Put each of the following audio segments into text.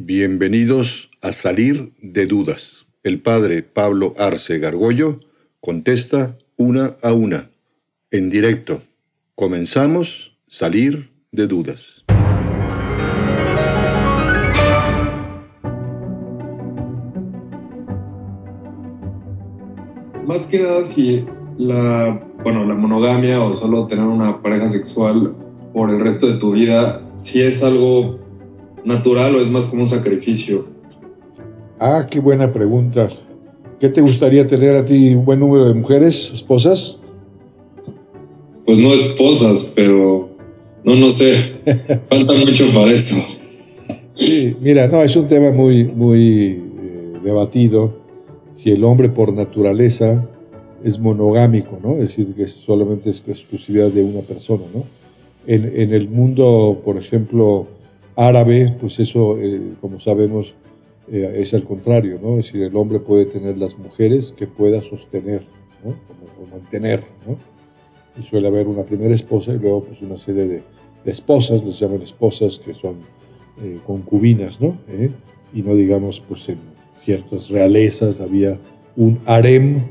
Bienvenidos a Salir de Dudas. El padre Pablo Arce Gargollo contesta una a una, en directo. Comenzamos Salir de Dudas. Más que nada si la, bueno, la monogamia o solo tener una pareja sexual por el resto de tu vida, si es algo natural o es más como un sacrificio? Ah, qué buena pregunta. ¿Qué te gustaría tener a ti? ¿Un buen número de mujeres, esposas? Pues no esposas, pero no, no sé. Falta mucho para eso. Sí, mira, no, es un tema muy, muy eh, debatido. Si el hombre por naturaleza es monogámico, ¿no? Es decir, que solamente es exclusividad de una persona, ¿no? En, en el mundo, por ejemplo, árabe, pues eso, eh, como sabemos, eh, es al contrario, ¿no? Es decir, el hombre puede tener las mujeres que pueda sostener. O, mantener, ¿no? Y suele haber una primera esposa y luego pues una serie de, esposas, les llaman esposas, que son eh, concubinas, ¿no? Y no digamos, pues en ciertas realezas había un harem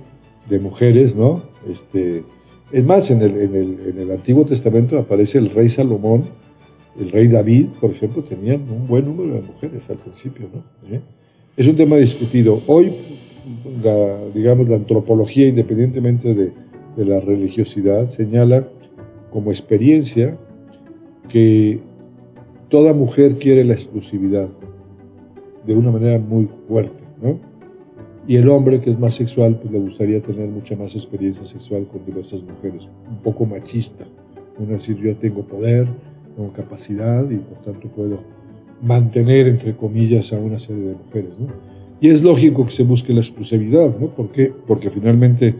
de mujeres, ¿no? Este, es más, en el Antiguo Testamento aparece el rey Salomón, el rey David, por ejemplo, tenía un buen número de mujeres al principio. ¿no? ¿Eh? Es un tema discutido. Hoy, la, digamos, la antropología, independientemente de, de la religiosidad, señala como experiencia que toda mujer quiere la exclusividad de una manera muy fuerte, ¿no? Y el hombre, que es más sexual, pues le gustaría tener mucha más experiencia sexual con diversas mujeres, un poco machista. Uno decir, yo tengo poder, tengo capacidad y por tanto puedo mantener, entre comillas, a una serie de mujeres. ¿no? Y es lógico que se busque la exclusividad, ¿no? ¿Por qué? Porque finalmente,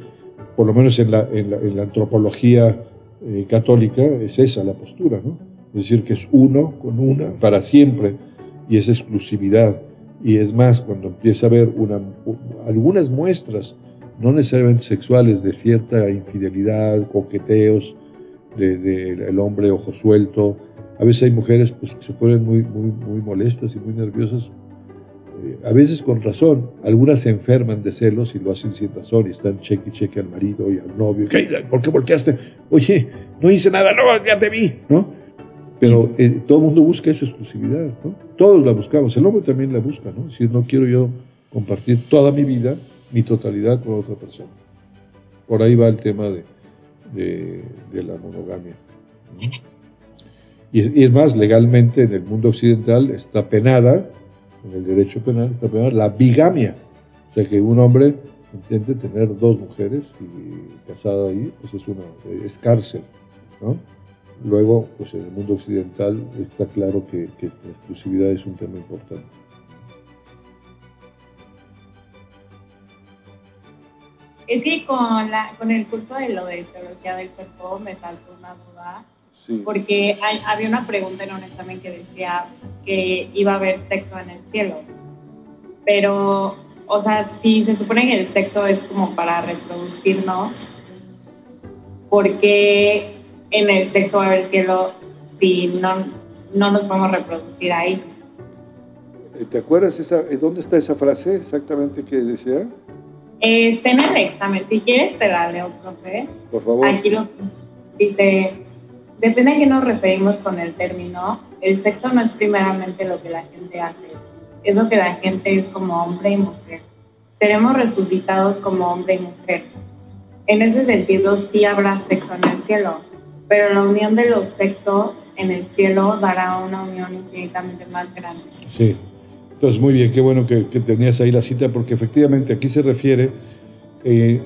por lo menos en la, en la, en la antropología eh, católica, es esa la postura, ¿no? Es decir, que es uno con una para siempre y es exclusividad. Y es más, cuando empieza a haber una, algunas muestras, no necesariamente sexuales, de cierta infidelidad, coqueteos, del de, hombre ojo suelto. A veces hay mujeres pues, que se ponen muy, muy, muy molestas y muy nerviosas, eh, a veces con razón. Algunas se enferman de celos y lo hacen sin razón y están cheque y cheque al marido y al novio. ¿Por qué volteaste? Oye, no hice nada, no, ya te vi, ¿no? Pero eh, todo el mundo busca esa exclusividad, ¿no? Todos la buscamos, el hombre también la busca, ¿no? Decir, no quiero yo compartir toda mi vida, mi totalidad con otra persona. Por ahí va el tema de, de, la monogamia. Y, es más, legalmente en el mundo occidental está penada, en el derecho penal está penada la bigamia. O sea, que un hombre intente tener dos mujeres y casado ahí, pues es, una, es cárcel. Luego, pues en el mundo occidental está claro que, que la exclusividad es un tema importante. Es que con, la, con el curso de lo de teología del cuerpo me saltó una duda. Porque había una pregunta en un examen que decía que iba a haber sexo en el cielo. Pero, o sea, si se supone que el sexo es como para reproducirnos, ¿por qué en el sexo va a haber cielo si no, no nos podemos reproducir ahí? ¿Te acuerdas esa, dónde está esa frase exactamente que decía? Está en el examen. Si quieres, te la leo, profe. Por favor. Aquí lo dice: Depende a qué nos referimos con el término. El sexo no es primeramente lo que la gente hace, es lo que la gente es como hombre y mujer. Seremos resucitados como hombre y mujer. En ese sentido, sí habrá sexo en el cielo, pero la unión de los sexos en el cielo dará una unión infinitamente más grande. Sí. Entonces, muy bien, qué bueno que, tenías ahí la cita, porque efectivamente aquí se refiere, eh,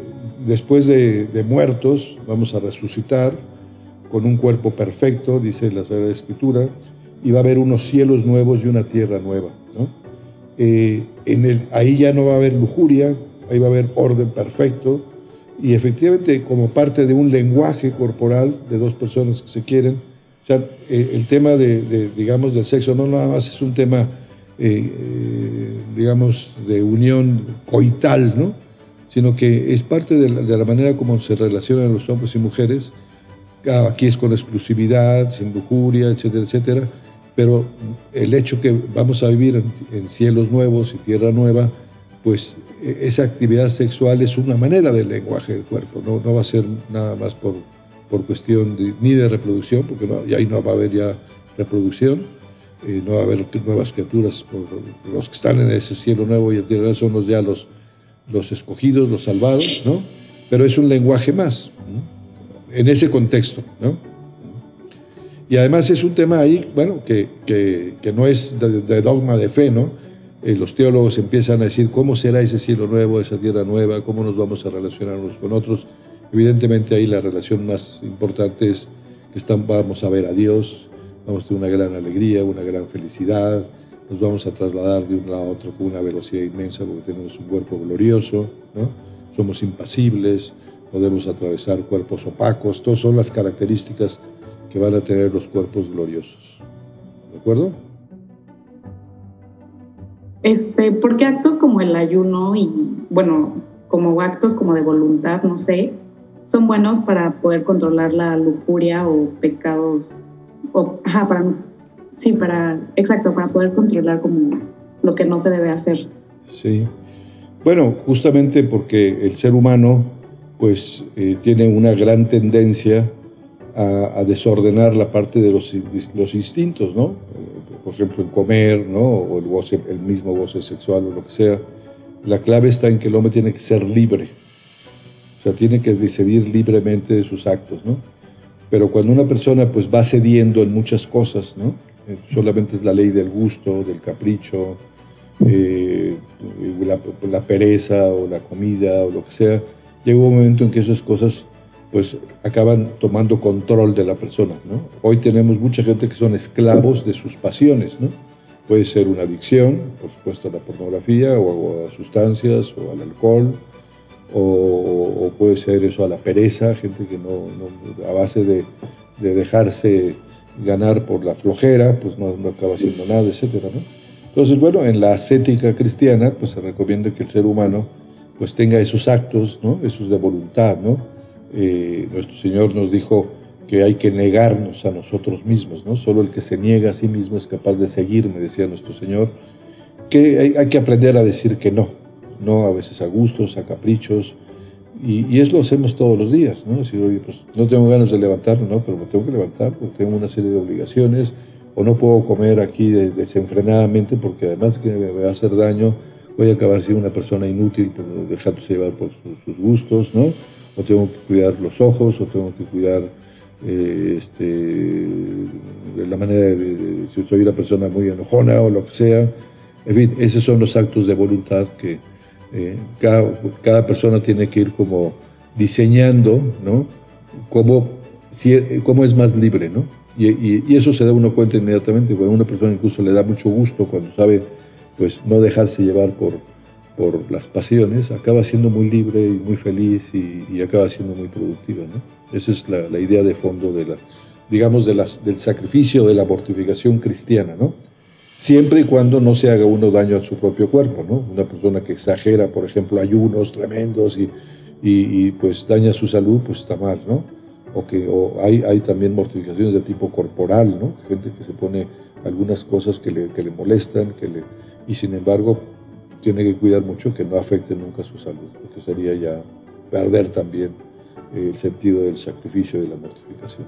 después de, muertos, vamos a resucitar con un cuerpo perfecto, dice la Sagrada Escritura, y va a haber unos cielos nuevos y una tierra nueva. Eh, en el, ahí ya no va a haber lujuria, ahí va a haber orden perfecto, y efectivamente como parte de un lenguaje corporal de dos personas que se quieren, o sea, eh, el tema de, digamos, del sexo no nada más es un tema eh, digamos, de unión coital, ¿no? sino que es parte de la, manera como se relacionan los hombres y mujeres. Aquí es con exclusividad, sin lujuria, etcétera, etcétera. pero el hecho que vamos a vivir en, cielos nuevos y tierra nueva, pues e, esa actividad sexual es una manera del lenguaje del cuerpo, no, no va a ser nada más por, por cuestión ni de reproducción, porque no, ahí no va a haber ya reproducción, no va a haber nuevas criaturas, los que están en ese cielo nuevo y en tierra son los ya los, los escogidos, los salvados, ¿no? Pero es un lenguaje más, en ese contexto, ¿no? Y además es un tema ahí, bueno, que, que, no es de, dogma de fe, ¿no? Eh, los teólogos empiezan a decir cómo será ese cielo nuevo, esa tierra nueva, cómo nos vamos a relacionar unos con otros. Evidentemente ahí la relación más importante es que están, vamos a ver a Dios, vamos a tener una gran alegría, una gran felicidad, nos vamos a trasladar de un lado a otro con una velocidad inmensa porque tenemos un cuerpo glorioso, ¿no? somos impasibles, podemos atravesar cuerpos opacos, todas son las características que van a tener los cuerpos gloriosos. ¿De acuerdo? Este, porque actos como el ayuno y, bueno, como actos como de voluntad, no sé, son buenos para poder controlar la lujuria o pecados, o, ajá, para, sí, para, exacto, para poder controlar como lo que no se debe hacer. Sí. Bueno, justamente porque el ser humano, pues, eh, tiene una gran tendencia a, desordenar la parte de los, los, instintos, ¿no? Por ejemplo, en comer, ¿no? O el, el mismo goce sexual o lo que sea. La clave está en que el hombre tiene que ser libre. O sea, tiene que decidir libremente de sus actos, ¿no? Pero cuando una persona pues va cediendo en muchas cosas, ¿no? Eh, solamente es la ley del gusto, del capricho, eh, la, la pereza o la comida o lo que sea, llega un momento en que esas cosas pues acaban tomando control de la persona. ¿no? Hoy tenemos mucha gente que son esclavos de sus pasiones. ¿no? Puede ser una adicción, por supuesto, a la pornografía o a, sustancias o al alcohol, o, puede ser eso a la pereza, gente que no, a base de, dejarse ganar por la flojera, pues no, acaba haciendo nada, etc. ¿no? Entonces, bueno, en la ascética cristiana, pues se recomienda que el ser humano pues tenga esos actos, ¿no? esos de voluntad, ¿no? Eh, nuestro Señor nos dijo que hay que negarnos a nosotros mismos, ¿no? Solo el que se niega a sí mismo es capaz de seguirme, decía nuestro Señor, que hay, que aprender a decir que no, no a veces a gustos, a caprichos, y, eso lo hacemos todos los días, ¿no? Decir, oye, pues no tengo ganas de levantarme, ¿no? Pero me tengo que levantar porque tengo una serie de obligaciones, o no puedo comer aquí desenfrenadamente porque además que me va a hacer daño, voy a acabar siendo una persona inútil, dejándose llevar por sus gustos, ¿no? o tengo que cuidar los ojos, o tengo que cuidar eh, este, la manera de, si soy una persona muy enojona o lo que sea. En fin, esos son los actos de voluntad que eh, cada, persona tiene que ir como diseñando, ¿no? Cómo, si, cómo es más libre, ¿no? Y, eso se da uno cuenta inmediatamente, a una persona incluso le da mucho gusto cuando sabe, pues, no dejarse llevar por, por las pasiones, acaba siendo muy libre y muy feliz y, acaba siendo muy productiva. ¿no? Esa es la, idea de fondo de la, digamos, del sacrificio, de la mortificación cristiana, ¿no? Siempre y cuando no se haga uno daño a su propio cuerpo, ¿no? Una persona que exagera, por ejemplo, ayunos tremendos y, y, pues daña su salud, pues está mal, ¿no? O que o hay, hay también mortificaciones de tipo corporal, ¿no? Gente que se pone algunas cosas que le, que le molestan, que le, y sin embargo tiene que cuidar mucho que no afecte nunca su salud, porque sería ya perder también el sentido del sacrificio y la mortificación.